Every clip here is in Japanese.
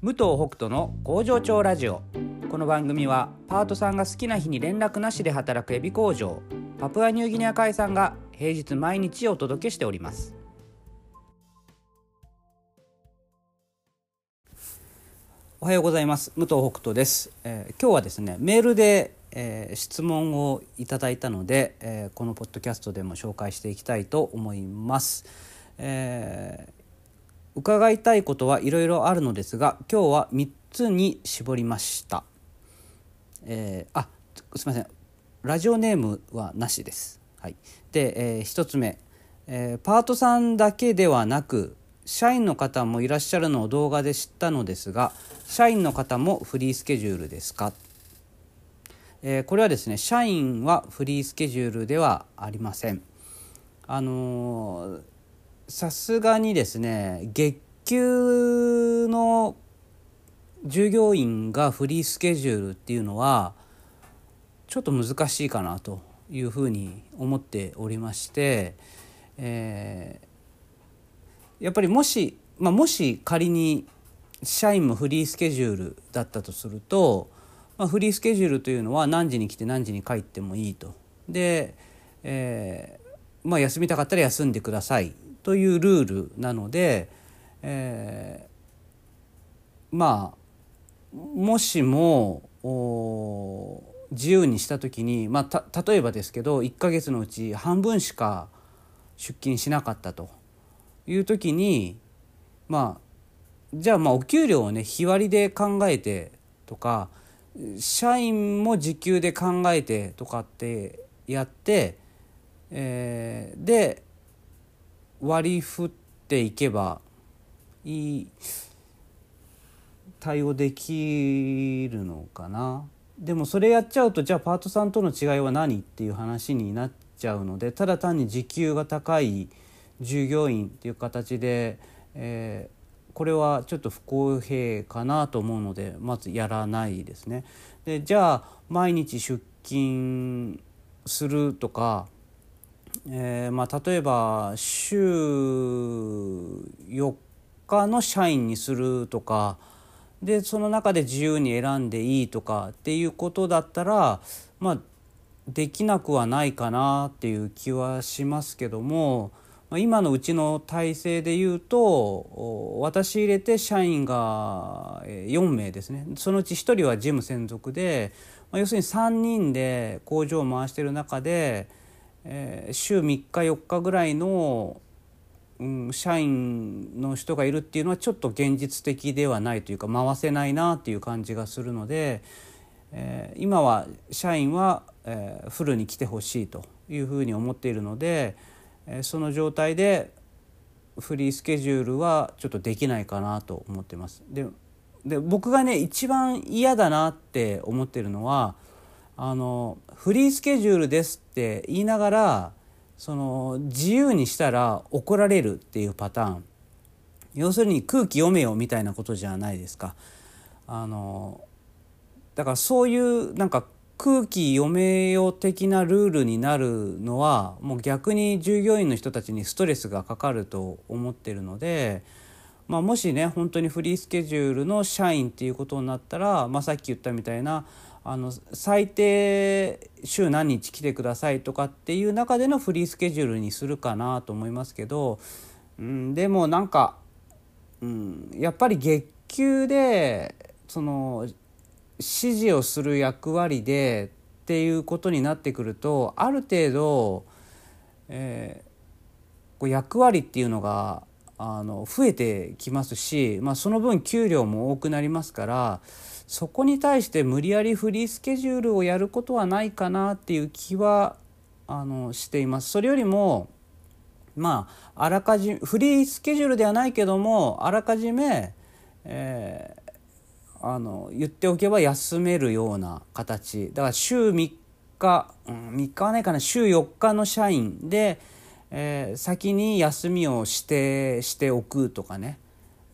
武藤北斗の工場長ラジオ。この番組はパートさんが好きな日に連絡なしで働くエビ工場パプアニューギニア海産が平日毎日お届けしております。おはようございます。武藤北斗です、えー今日はですねメールで、えー質問をいただいたので、えーこのポッドキャストでも紹介していきたいと思います、えー伺いたいことはいろいろあるのですが今日は3つに絞りました、えーあすみません。ラジオネームはなしです、はい、で、え1つ目、えーパートさんだけではなく社員の方もいらっしゃるのを動画で知ったのですが社員の方もフリースケジュールですか？えーこれはですね社員はフリースケジュールではありません。あのーさすがにですね月給の従業員がフリースケジュールっていうのはちょっと難しいかなというふうに思っておりまして、えーやっぱりもし、まあ、もし仮に社員もフリースケジュールだったとすると、まあ、フリースケジュールというのは何時に来て何時に帰ってもいいと。で、えーまあ、休みたかったら休んでくださいというルールなので、えーまあもしも自由にした時に、まあ、例えばですけど1ヶ月のうち半分しか出勤しなかったという時にまあじゃあまあお給料をね日割りで考えてとか社員も時給で考えてとかってやって、えーで割り振っていけばいい対応できるのかなでもそれやっちゃうとじゃあパートさんとの違いは何っていう話になっちゃうのでただ単に時給が高い従業員っていう形で、えーこれはちょっと不公平かなと思うのでまずやらないですね。でじゃあ毎日出勤するとかえーまあ、例えば週4日の社員にするとかでその中で自由に選んでいいとかっていうことだったら、まあ、できなくはないかなっていう気はしますけどもま今のうちの体制でいうと私入れて社員が4名ですね。そのうち1人は事務専属で、ま、要するに3人で工場を回してる中で、えー週3日4日ぐらいの、うん、社員の人がいるっていうのはちょっと現実的ではないというか回せないなっていう感じがするので、えー今は社員は、えーフルに来てほしいというふうに思っているので、えその状態でフリースケジュールはちょっとできないかなと思ってます。でで僕がね一番嫌だなって思ってるのはあのフリースケジュールですって言いながらその自由にしたら怒られるっていうパターン要するに空気読めよみたいなことじゃないですか。あのだからそういうなんか空気読めよ的なルールになるのはもう逆に従業員の人たちにストレスがかかると思ってるので、まあ、もしね本当にフリースケジュールの社員っていうことになったら、まあ、さっき言ったみたいなあの最低週何日来てくださいとかっていう中でのフリースケジュールにするかなと思いますけど、うん、でもなんか、うん、やっぱり月給でその指示をする役割でっていうことになってくるとある程度、えーこう役割っていうのがあの増えてきますし、まあ、その分給料も多くなりますからそこに対して無理やりフリースケジュールをやることはないかなっていう気はあのしています。それよりもまああらかじフリースケジュールではないけどもあらかじめ、えーあの言っておけば休めるような形。だから週3日、うん、3日はないかな。週4日の社員で、えー先に休みを指定しておくとかね。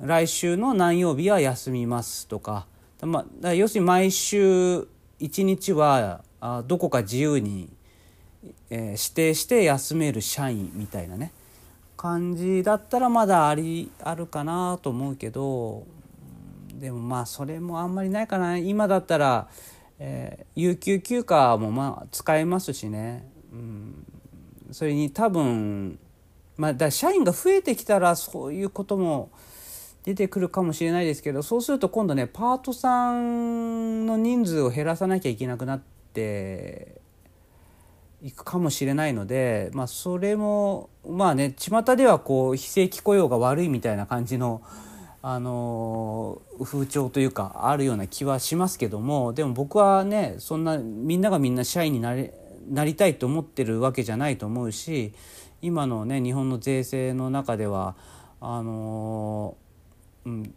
来週の何曜日は休みますとか,、まあ、要するに毎週1日はあどこか自由に、えー指定して休める社員みたいなね感じだったらまだありあるかなと思うけどでもまあそれもあんまりないかな。今だったら、えー、有給休暇もまあ使えますしね、うん、それに多分まあだ社員が増えてきたらそういうことも出てくるかもしれないですけどそうすると今度ねパートさんの人数を減らさなきゃいけなくなっていくかもしれないので、まあ、それもまあね巷ではこう非正規雇用が悪いみたいな感じの、あの風潮というかあるような気はしますけどもでも僕はねそんなみんながみんな社員になれなりたいと思ってるわけじゃないと思うし今のね日本の税制の中ではあのうん。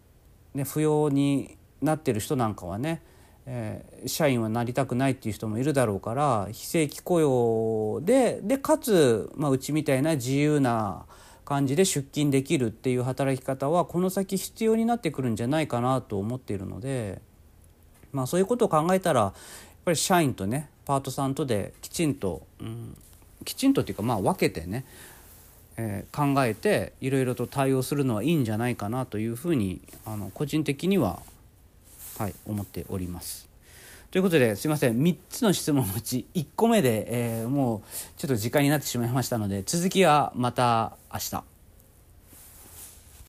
ね、不要になってる人なんかはね、えー、社員はなりたくないっていう人もいるだろうから非正規雇用ででかつ、まあ、うちみたいな自由な感じで出勤できるっていう働き方はこの先必要になってくるんじゃないかなと思っているので、まあ、そういうことを考えたらやっぱり社員とねパートさんとできちんと、うん、きちんとっていうかまあ分けてねえー、考えていろいろと対応するのはいいんじゃないかなというふうにあの個人的には、はい、思っております。ということですいません3つの質問のうち1個目で、えー、もうちょっと時間になってしまいましたので続きはまた明日。